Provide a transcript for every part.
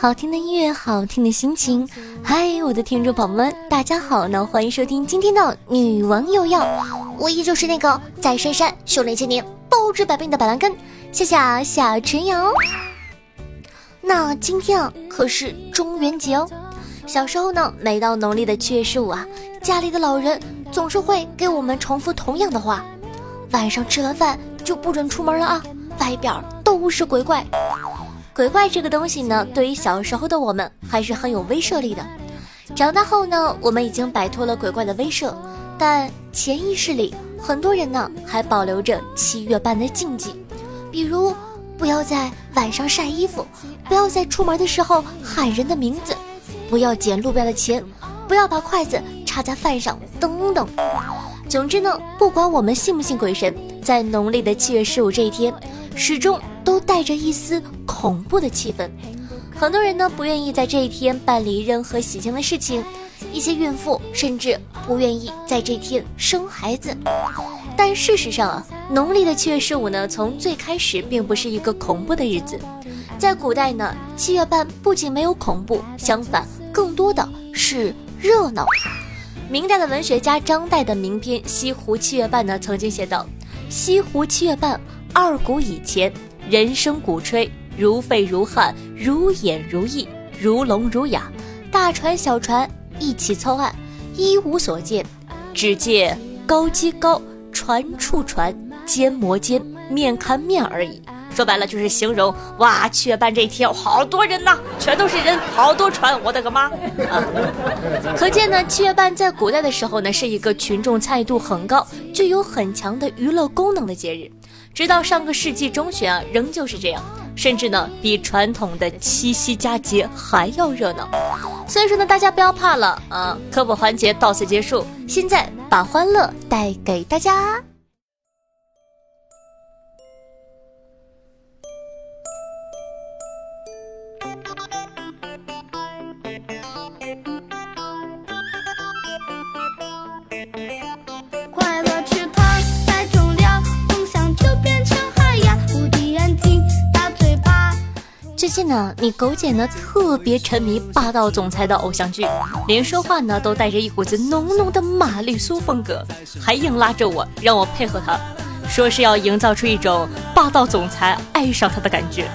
好听的音乐，好听的心情。嗨，我的听众宝宝们，大家好呢！欢迎收听今天的《女王又要》，我依旧是那个在深山修炼千年、包治百病的板蓝根，谢谢小陈瑶。那今天啊，可是中元节哦。小时候呢，每到农历的七月十五啊，家里的老人总是会给我们重复同样的话：晚上吃完饭就不准出门了啊，外边都是鬼怪。鬼怪这个东西呢，对于小时候的我们还是很有威慑力的。长大后呢，我们已经摆脱了鬼怪的威慑，但潜意识里很多人呢还保留着七月半的禁忌，比如不要在晚上晒衣服，不要在出门的时候喊人的名字，不要捡路边的钱，不要把筷子插在饭上，等等。总之呢，不管我们信不信鬼神，在农历的七月十五这一天，始终。都带着一丝恐怖的气氛，很多人呢不愿意在这一天办理任何喜庆的事情，一些孕妇甚至不愿意在这天生孩子。但事实上啊，农历的七月十五呢，从最开始并不是一个恐怖的日子，在古代呢，七月半不仅没有恐怖，相反，更多的是热闹。明代的文学家张岱的名篇《西湖七月半》呢，曾经写道：“西湖七月半，二鼓以前。”人声鼓吹，如沸如汗，如演如呓，如聋如哑。大船小船一起操岸，一无所见，只见高击高，船触船，肩磨肩，面看面而已。说白了就是形容哇，七月半这一天好多人呐，全都是人，好多船，我的个妈！啊，可见呢，七月半在古代的时候呢，是一个群众参与度很高、具有很强的娱乐功能的节日。直到上个世纪中旬啊，仍旧是这样，甚至呢比传统的七夕佳节还要热闹。所以说呢，大家不要怕了啊！科普环节到此结束，现在把欢乐带给大家。最近呢，你狗姐呢特别沉迷霸道总裁的偶像剧，连说话呢都带着一股子浓浓的玛丽苏风格，还硬拉着我让我配合她，说是要营造出一种霸道总裁爱上她的感觉。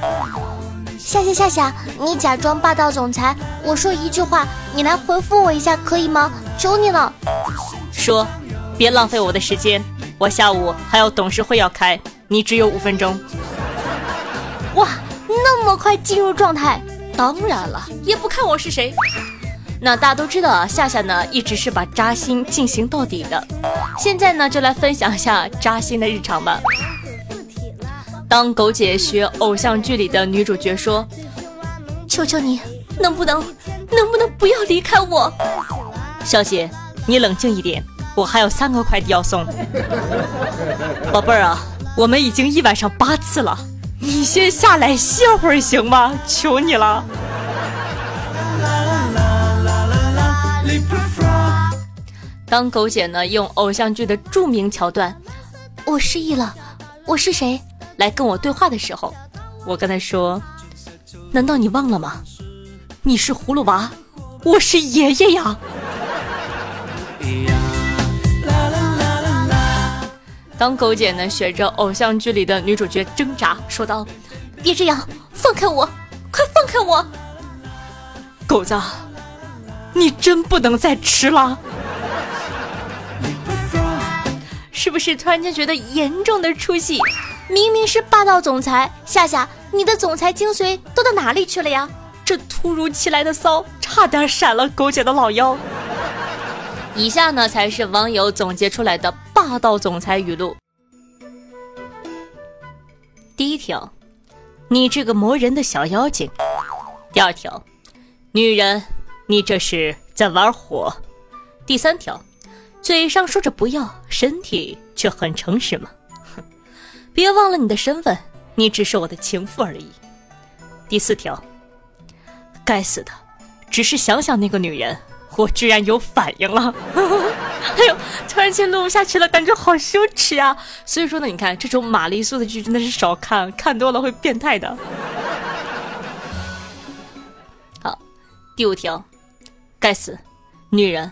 夏夏夏夏，你假装霸道总裁，我说一句话，你来回复我一下可以吗？求你了。说，别浪费我的时间，我下午还有董事会要开，你只有五分钟。哇。那么快进入状态，当然了，也不看我是谁。那大家都知道啊，夏夏呢一直是把扎心进行到底的。现在呢，就来分享一下扎心的日常吧。当狗姐学偶像剧里的女主角说：“求求你，能不能，能不能不要离开我？”小姐，你冷静一点，我还有三个快递要送。宝贝儿啊，我们已经一晚上八次了。你先下来歇会儿行吗？求你了。当狗姐呢用偶像剧的著名桥段“我失忆了，我是谁”来跟我对话的时候，我跟她说：“难道你忘了吗？你是葫芦娃，我是爷爷呀。”当狗姐呢学着偶像剧里的女主角挣扎，说道：“别这样，放开我，快放开我！”狗子，你真不能再吃了，是不是突然间觉得严重的出戏？明明是霸道总裁，夏夏，你的总裁精髓都到哪里去了呀？这突如其来的骚，差点闪了狗姐的老腰。以下呢才是网友总结出来的霸道总裁语录。第一条，你这个磨人的小妖精。第二条，女人，你这是在玩火。第三条，嘴上说着不要，身体却很诚实吗？哼，别忘了你的身份，你只是我的情妇而已。第四条，该死的，只是想想那个女人。我居然有反应了，哎呦，突然间录不下去了，感觉好羞耻呀！所以说呢，你看这种玛丽苏的剧真的是少看，看多了会变态的。好，第五条，该死，女人，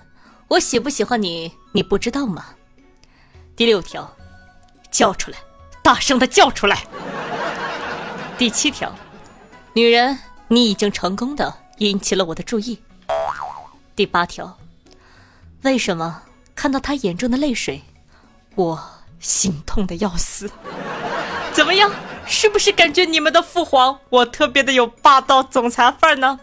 我喜不喜欢你，你不知道吗？第六条，叫出来，大声的叫出来。第七条，女人，你已经成功的引起了我的注意。第八条，为什么看到他眼中的泪水，我心痛的要死？怎么样，是不是感觉你们的父皇我特别的有霸道总裁范儿呢？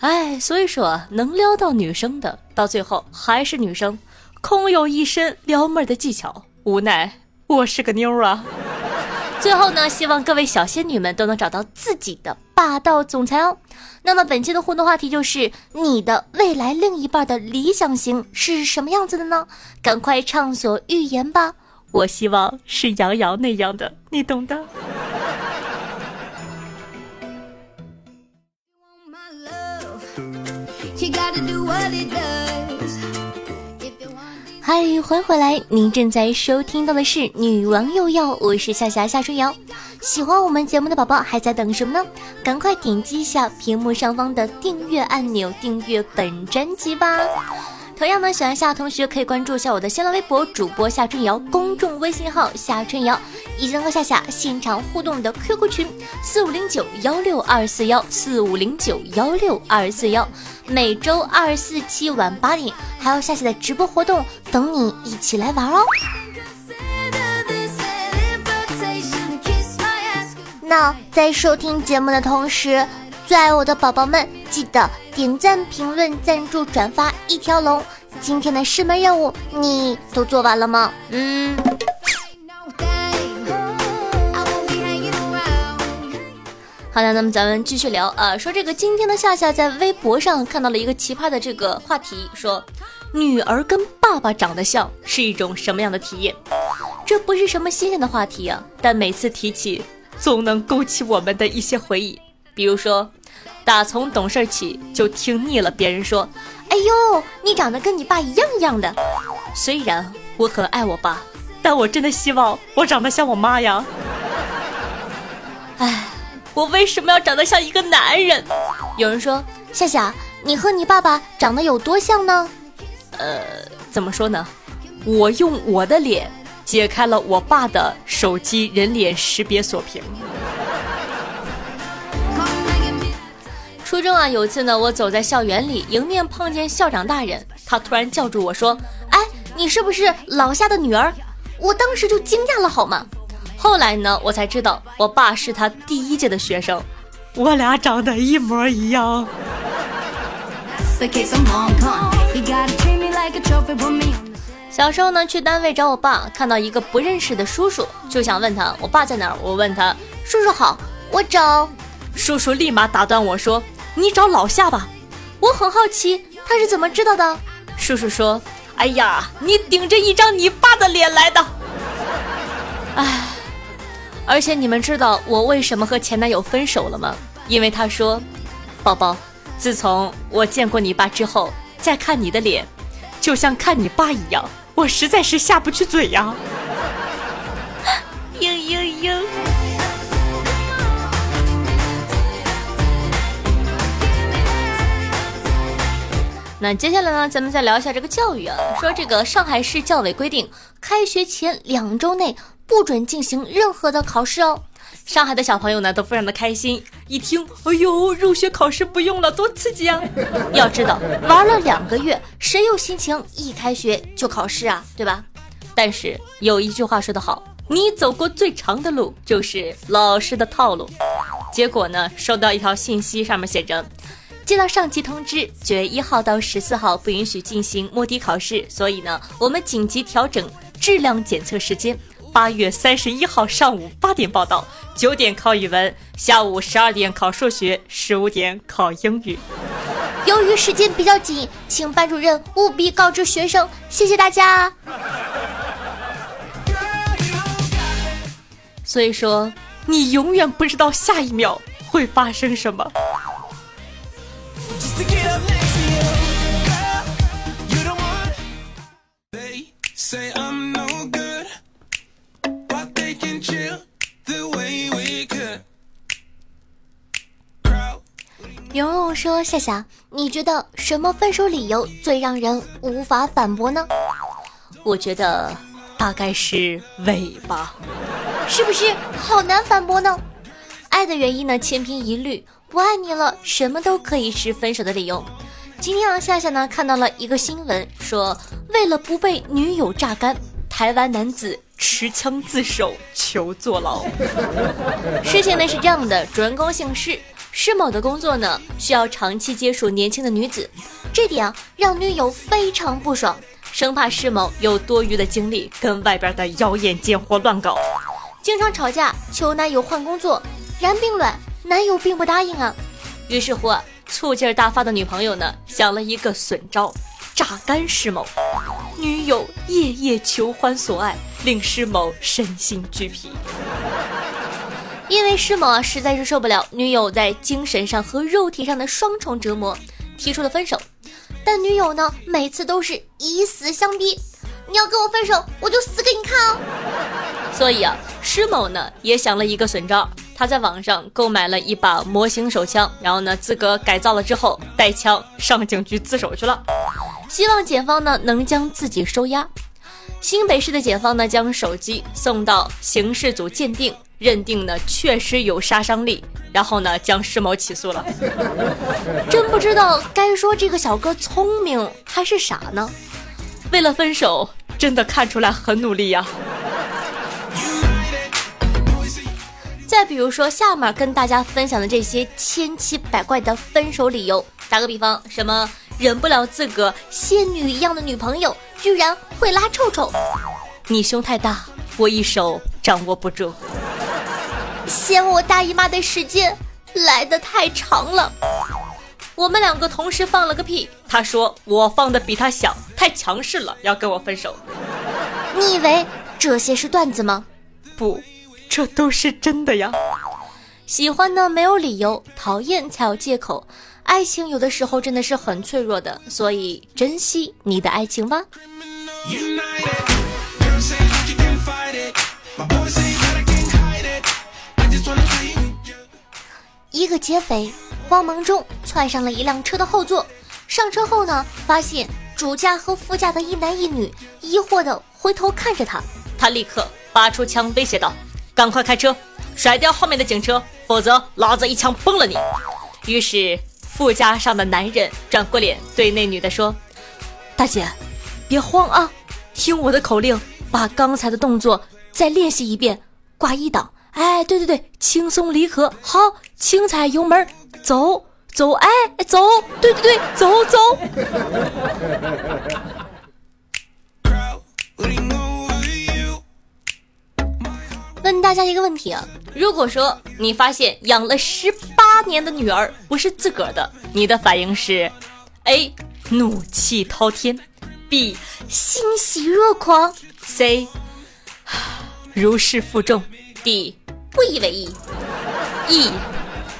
哎，所以说能撩到女生的，到最后还是女生，空有一身撩妹的技巧，无奈我是个妞啊。最后呢，希望各位小仙女们都能找到自己的霸道总裁哦。那么本期的互动话题就是：你的未来另一半的理想型是什么样子的呢？赶快畅所欲言吧！我希望是杨洋那样的，你懂的。嗨，欢迎回来！您正在收听到的是《女王又要》，我是夏霞夏春瑶。喜欢我们节目的宝宝还在等什么呢？赶快点击一下屏幕上方的订阅按钮，订阅本专辑吧。同样呢，喜欢夏同学可以关注一下我的新浪微博主播夏春瑶，公众微信号夏春瑶，以及和夏夏现场互动的 QQ 群四五零九幺六二四幺四五零九幺六二四幺，每周二四七晚八点还有夏夏的直播活动等你一起来玩哦。那在收听节目的同时。最爱我的宝宝们，记得点赞、评论、赞助、转发一条龙。今天的师门任务你都做完了吗？嗯。好的，那么咱们继续聊啊，说这个今天的夏夏在微博上看到了一个奇葩的这个话题，说女儿跟爸爸长得像是一种什么样的体验？这不是什么新鲜的话题啊，但每次提起，总能勾起我们的一些回忆。比如说，打从懂事起就听腻了别人说：“哎呦，你长得跟你爸一样一样的。”虽然我很爱我爸，但我真的希望我长得像我妈呀。哎，我为什么要长得像一个男人？有人说：“夏夏，你和你爸爸长得有多像呢？”呃，怎么说呢？我用我的脸解开了我爸的手机人脸识别锁屏。初中啊，有一次呢，我走在校园里，迎面碰见校长大人，他突然叫住我说：“哎，你是不是老夏的女儿？”我当时就惊讶了，好吗？后来呢，我才知道我爸是他第一届的学生，我俩长得一模一样。小时候呢，去单位找我爸，看到一个不认识的叔叔，就想问他我爸在哪儿。我问他叔叔好，我找叔叔，立马打断我说。你找老夏吧，我很好奇他是怎么知道的。叔叔说：“哎呀，你顶着一张你爸的脸来的。”哎，而且你们知道我为什么和前男友分手了吗？因为他说：“宝宝，自从我见过你爸之后，再看你的脸，就像看你爸一样，我实在是下不去嘴呀。”嘤嘤嘤。那接下来呢，咱们再聊一下这个教育啊。说这个上海市教委规定，开学前两周内不准进行任何的考试哦。上海的小朋友呢都非常的开心，一听，哎呦，入学考试不用了，多刺激啊！要知道，玩了两个月，谁有心情一开学就考试啊？对吧？但是有一句话说得好，你走过最长的路就是老师的套路。结果呢，收到一条信息，上面写着。接到上级通知，九月一号到十四号不允许进行摸底考试，所以呢，我们紧急调整质量检测时间。八月三十一号上午八点报到，九点考语文，下午十二点考数学，十五点考英语。由于时间比较紧，请班主任务必告知学生，谢谢大家。所以说，你永远不知道下一秒会发生什么。蓉蓉说：“夏夏，你觉得什么分手理由最让人无法反驳呢？”我觉得大概是尾巴，是不是好难反驳呢？爱的原因呢，千篇一律，不爱你了，什么都可以是分手的理由。今天啊，夏夏呢看到了一个新闻，说为了不被女友榨干，台湾男子持枪自首求坐牢。事情呢是这样的，主人公姓施。施某的工作呢，需要长期接触年轻的女子，这点啊让女友非常不爽，生怕施某有多余的精力跟外边的妖艳贱货乱搞，经常吵架，求男友换工作，然并卵，男友并不答应啊。于是乎啊，醋劲大发的女朋友呢，想了一个损招，榨干施某。女友夜夜求欢索爱，令施某身心俱疲。因为施某啊实在是受不了女友在精神上和肉体上的双重折磨，提出了分手。但女友呢每次都是以死相逼，你要跟我分手，我就死给你看哦。所以啊，施某呢也想了一个损招，他在网上购买了一把模型手枪，然后呢自个改造了之后带枪上警局自首去了，希望检方呢能将自己收押。新北市的检方呢将手机送到刑事组鉴定。认定呢确实有杀伤力，然后呢将施某起诉了。真不知道该说这个小哥聪明还是傻呢？为了分手，真的看出来很努力呀。再比如说下面跟大家分享的这些千奇百怪的分手理由，打个比方，什么忍不了自个仙女一样的女朋友居然会拉臭臭，你胸太大，我一手掌握不住。嫌我大姨妈的时间来的太长了，我们两个同时放了个屁，他说我放的比他响，太强势了，要跟我分手。你以为这些是段子吗？不，这都是真的呀。喜欢呢没有理由，讨厌才有借口。爱情有的时候真的是很脆弱的，所以珍惜你的爱情吧。一个劫匪慌忙中窜上了一辆车的后座，上车后呢，发现主驾和副驾的一男一女疑惑的回头看着他，他立刻拔出枪威胁道：“赶快开车，甩掉后面的警车，否则老子一枪崩了你！”于是副驾上的男人转过脸对那女的说：“大姐，别慌啊，听我的口令，把刚才的动作再练习一遍，挂一档。”哎，对对对，轻松离合，好，轻踩油门，走走，哎，走，对对对，走走。大家一个问题啊，如果说你发现养了十八年的女儿不是自个儿的，你的反应是：A. 怒气滔天；B. 欣喜若狂；C. 如释负重；D. 不以为意，；E.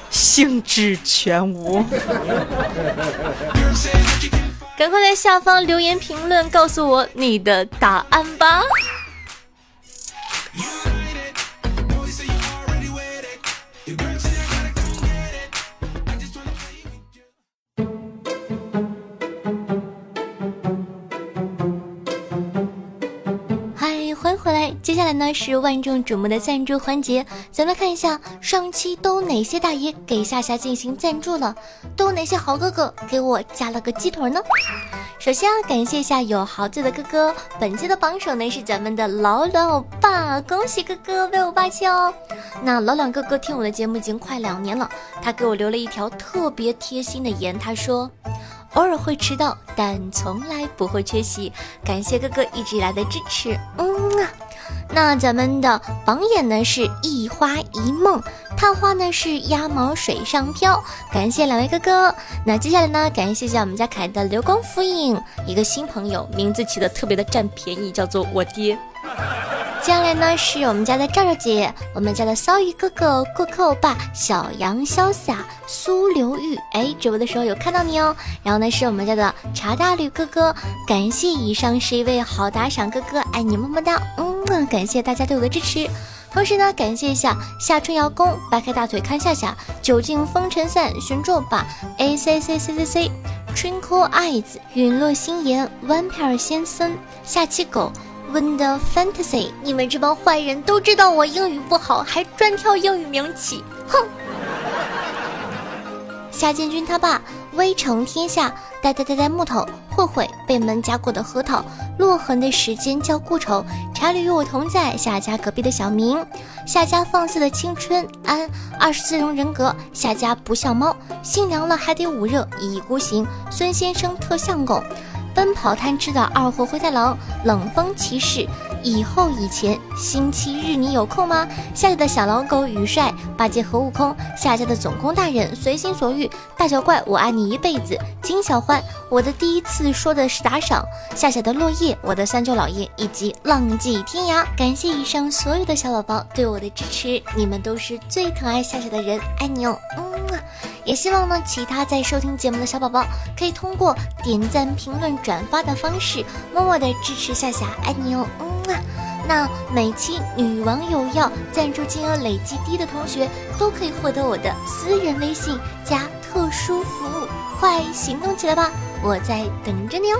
兴致全无。赶快在下方留言评论，告诉我你的答案吧。呢是万众瞩目的赞助环节，咱们看一下上期都哪些大爷给夏夏进行赞助了，都哪些好哥哥给我加了个鸡腿呢？首先要感谢一下有豪子的哥哥，本期的榜首呢是咱们的老老爸，恭喜哥哥威武霸气哦！那老两哥哥听我的节目已经快两年了，他给我留了一条特别贴心的言，他说。偶尔会迟到，但从来不会缺席。感谢哥哥一直以来的支持，嗯啊。那咱们的榜眼呢是一花一梦，探花呢是鸭毛水上漂。感谢两位哥哥。那接下来呢，感谢一下我们家可爱的流光浮影，一个新朋友，名字起的特别的占便宜，叫做我爹。接下来呢是我们家的赵赵姐，我们家的骚鱼哥哥，过客欧巴，小杨潇洒，苏刘玉，哎，直播的时候有看到你哦。然后呢是我们家的茶大吕哥哥，感谢以上十一位好打赏哥哥，爱你么么哒，嗯，感谢大家对我的支持。同时呢，感谢一下夏春瑶宫，掰开大腿看夏夏，酒尽风尘散，寻作吧，A C C C C C，Twinkle Eyes，陨落心言，One Pair 先生，下期狗。Window Fantasy，你们这帮坏人都知道我英语不好，还专挑英语名起，哼！夏建军他爸，威成天下，呆呆呆呆木头，慧慧被门夹过的核桃，落痕的时间叫故愁，查理与我同在，夏家隔壁的小明，夏家放肆的青春，安二十四种人格，夏家不像猫，心凉了还得捂热，一意孤行，孙先生特像狗。奔跑贪吃的二货灰太狼，冷风骑士，以后以前，星期日你有空吗？夏家的小老狗雨帅，八戒和悟空，夏家的总工大人，随心所欲，大小怪，我爱你一辈子，金小欢，我的第一次说的是打赏，夏夏的落叶，我的三舅老爷，以及浪迹天涯，感谢以上所有的小宝宝对我的支持，你们都是最疼爱夏夏的人，爱你哦，嗯。也希望呢，其他在收听节目的小宝宝可以通过点赞、评论、转发的方式，默默的支持夏夏，爱你哦，嗯啊。那每期女网友要赞助金额累计低的同学，都可以获得我的私人微信加特殊服务，快行动起来吧，我在等着你哦。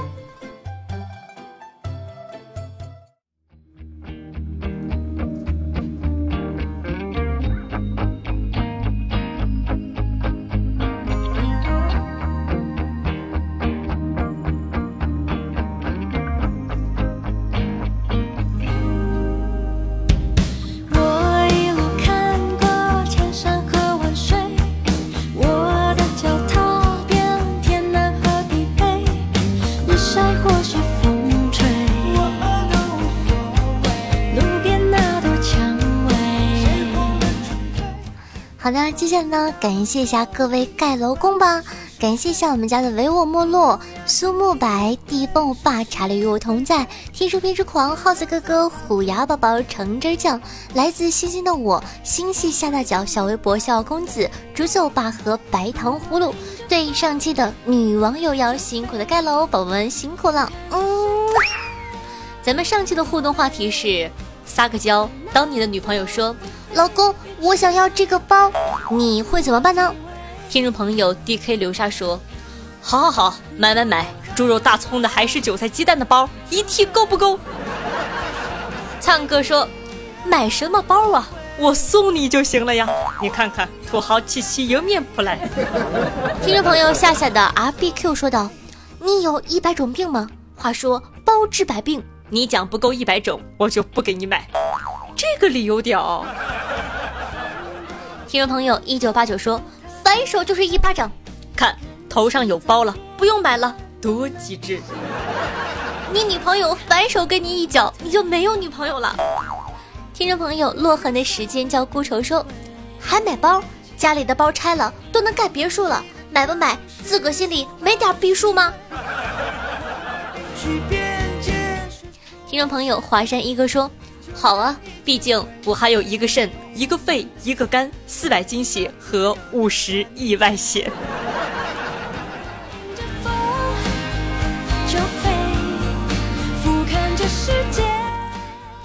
好的，接下来呢，感谢一下各位盖楼工吧，感谢一下我们家的唯我莫落、苏沐白、地蹦霸、查理与我同在、天生偏执狂、耗子哥哥、虎牙宝宝、橙汁酱、来自星星的我、星系下大脚、小微博、小公子、竹子欧巴和白糖葫芦。对上期的女网友要辛苦的盖楼宝宝们辛苦了，嗯，咱们上期的互动话题是撒个娇，当你的女朋友说。老公，我想要这个包，你会怎么办呢？听众朋友 D K 流沙说：“好好好，买买买，猪肉大葱的还是韭菜鸡蛋的包，一屉够不够？” 灿哥说：“买什么包啊？我送你就行了呀！你看看，土豪气息迎面扑来。”听众朋友夏夏的 R B Q 说道：“你有一百种病吗？话说包治百病，你讲不够一百种，我就不给你买。这个理由屌。”听众朋友一九八九说：“反手就是一巴掌，看头上有包了，不用买了，多机智！你女朋友反手跟你一脚，你就没有女朋友了。”听众朋友落痕的时间叫孤愁说：“还买包？家里的包拆了都能盖别墅了，买不买？自个心里没点逼数吗？”听众朋友华山一哥说。好啊，毕竟我还有一个肾、一个肺、一个肝、四百斤血和五十亿外血。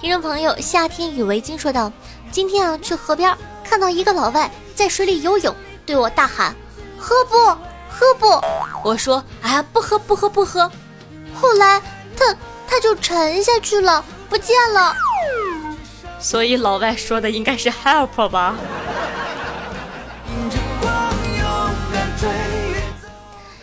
听众朋友，夏天与围巾说道：“今天啊，去河边看到一个老外在水里游泳，对我大喊：‘喝不，喝不！’我说：‘哎呀，不喝，不喝，不喝。’后来他他就沉下去了，不见了。”所以老外说的应该是 help 吧。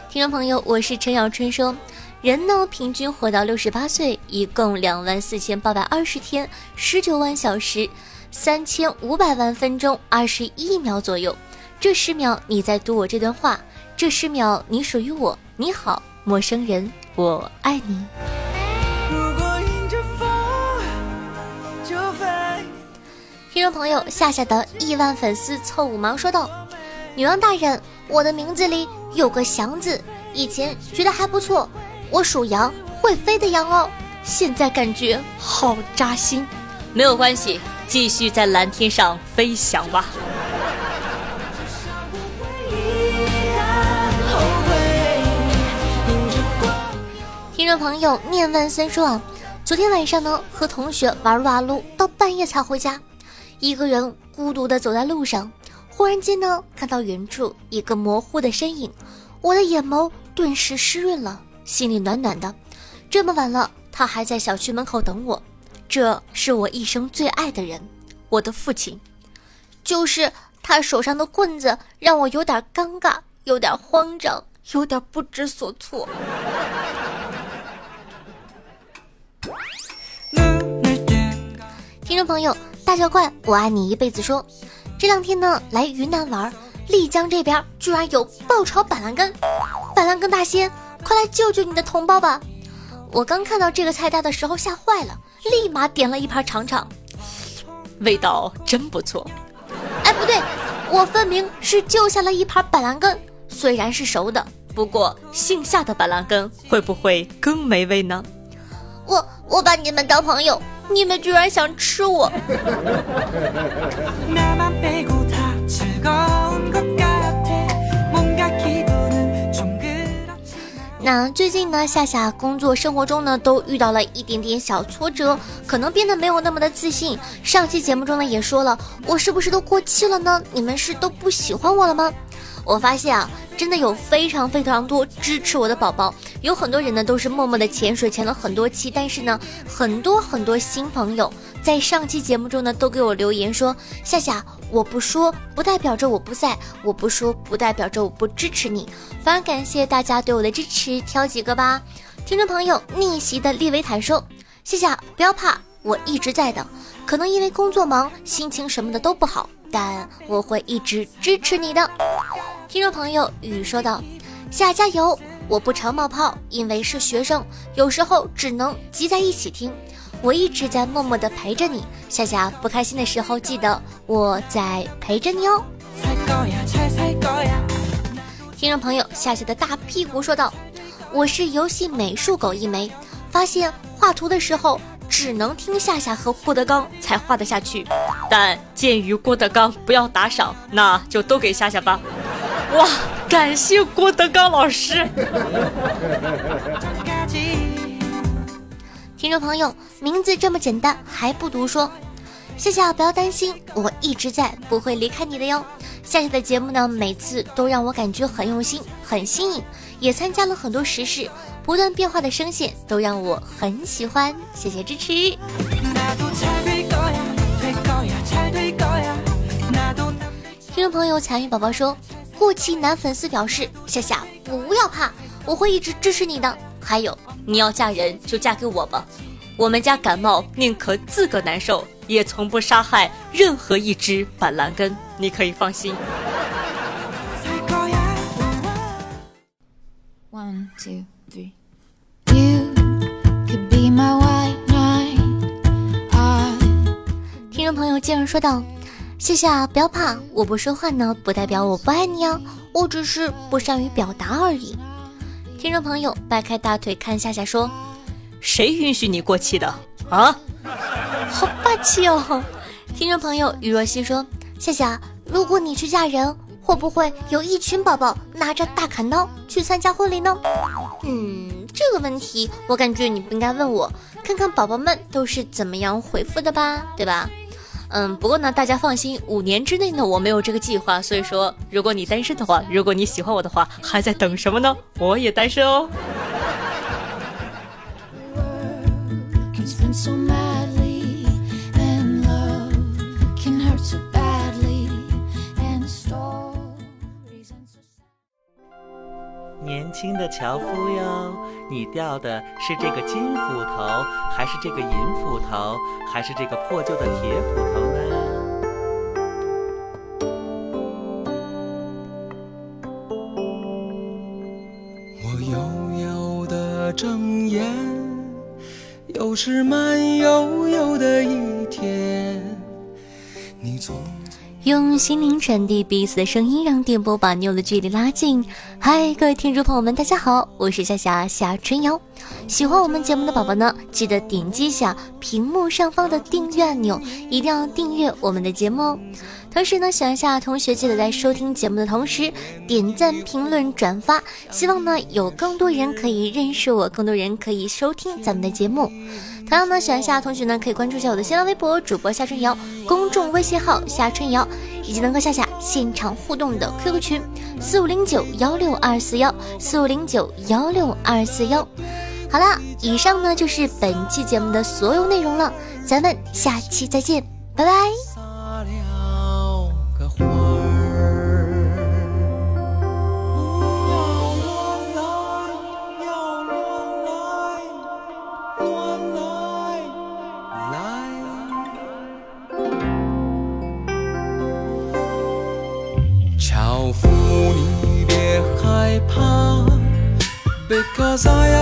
听众朋友，我是陈小春说，人呢平均活到六十八岁，一共两万四千八百二十天，十九万小时，三千五百万分钟，二十一秒左右。这十秒你在读我这段话，这十秒你属于我。你好，陌生人，我爱你。听众朋友，夏夏的亿万粉丝凑五毛说道：“女王大人，我的名字里有个祥字，以前觉得还不错，我属羊，会飞的羊哦，现在感觉好扎心。没有关系，继续在蓝天上飞翔吧。”听众朋友，念万森说啊，昨天晚上呢，和同学玩撸啊撸到半夜才回家。一个人孤独的走在路上，忽然间呢，看到远处一个模糊的身影，我的眼眸顿时湿润了，心里暖暖的。这么晚了，他还在小区门口等我，这是我一生最爱的人，我的父亲。就是他手上的棍子让我有点尴尬，有点慌张，有点不知所措。听众朋友。大脚怪，我爱你一辈子。说，这两天呢来云南玩，丽江这边居然有爆炒板蓝根，板蓝根大仙，快来救救你的同胞吧！我刚看到这个菜单的时候吓坏了，立马点了一盘尝尝，味道真不错。哎，不对，我分明是救下了一盘板蓝根，虽然是熟的，不过姓夏的板蓝根会不会更美味呢？我我把你们当朋友。你们居然想吃我！那最近呢，夏夏工作生活中呢，都遇到了一点点小挫折，可能变得没有那么的自信。上期节目中呢，也说了，我是不是都过气了呢？你们是都不喜欢我了吗？我发现啊，真的有非常非常多支持我的宝宝。有很多人呢，都是默默的潜水潜了很多期，但是呢，很多很多新朋友在上期节目中呢，都给我留言说：“夏夏，我不说不代表着我不在，我不说不代表着我不支持你。”反而感谢大家对我的支持，挑几个吧。听众朋友逆袭的利维坦说：“夏夏不要怕，我一直在的。可能因为工作忙，心情什么的都不好，但我会一直支持你的。”听众朋友雨说道：“夏加油。”我不常冒泡，因为是学生，有时候只能集在一起听。我一直在默默的陪着你，夏夏不开心的时候记得我在陪着你哦。听众朋友，夏夏的大屁股说道：“我是游戏美术狗一枚，发现画图的时候只能听夏夏和郭德纲才画得下去，但鉴于郭德纲不要打赏，那就都给夏夏吧。”哇！感谢郭德纲老师。听众朋友，名字这么简单还不读说，夏夏不要担心，我一直在，不会离开你的哟。夏夏的节目呢，每次都让我感觉很用心，很新颖，也参加了很多时事，不断变化的声线都让我很喜欢。谢谢支持。听众朋友，彩云宝宝说。过气男粉丝表示：“夏夏，不要怕，我会一直支持你的。还有，你要嫁人就嫁给我吧。我们家感冒宁可自个难受，也从不杀害任何一只板蓝根，你可以放心。” One two three. You could be my white knight. 听众朋友，接着说道。谢谢啊，不要怕，我不说话呢，不代表我不爱你啊，我只是不善于表达而已。听众朋友掰开大腿看夏夏说：“谁允许你过气的啊？”好霸气哦！听众朋友于若曦说：“夏夏，如果你去嫁人，会不会有一群宝宝拿着大砍刀去参加婚礼呢？”嗯，这个问题我感觉你不应该问我，看看宝宝们都是怎么样回复的吧，对吧？嗯，不过呢，大家放心，五年之内呢，我没有这个计划。所以说，如果你单身的话，如果你喜欢我的话，还在等什么呢？我也单身哦。新的樵夫哟，你钓的是这个金斧头，还是这个银斧头，还是这个破旧的铁斧头呢？我悠悠的睁眼，又是慢悠悠的一天。你从用心灵传递彼此的声音，让电波把妞的距离拉近。嗨，各位听众朋友们，大家好，我是夏夏夏春瑶。喜欢我们节目的宝宝呢，记得点击一下屏幕上方的订阅按钮，一定要订阅我们的节目哦。同时呢，喜欢下同学记得在收听节目的同时点赞、评论、转发，希望呢有更多人可以认识我，更多人可以收听咱们的节目。同样呢，喜欢夏同学呢可以关注一下我的新浪微博主播夏春瑶，公众微信号夏春瑶，以及能和夏夏现场互动的 QQ 群四五零九幺六二四幺四五零九幺六二四幺。好啦，以上呢就是本期节目的所有内容了，咱们下期再见，拜拜。cause I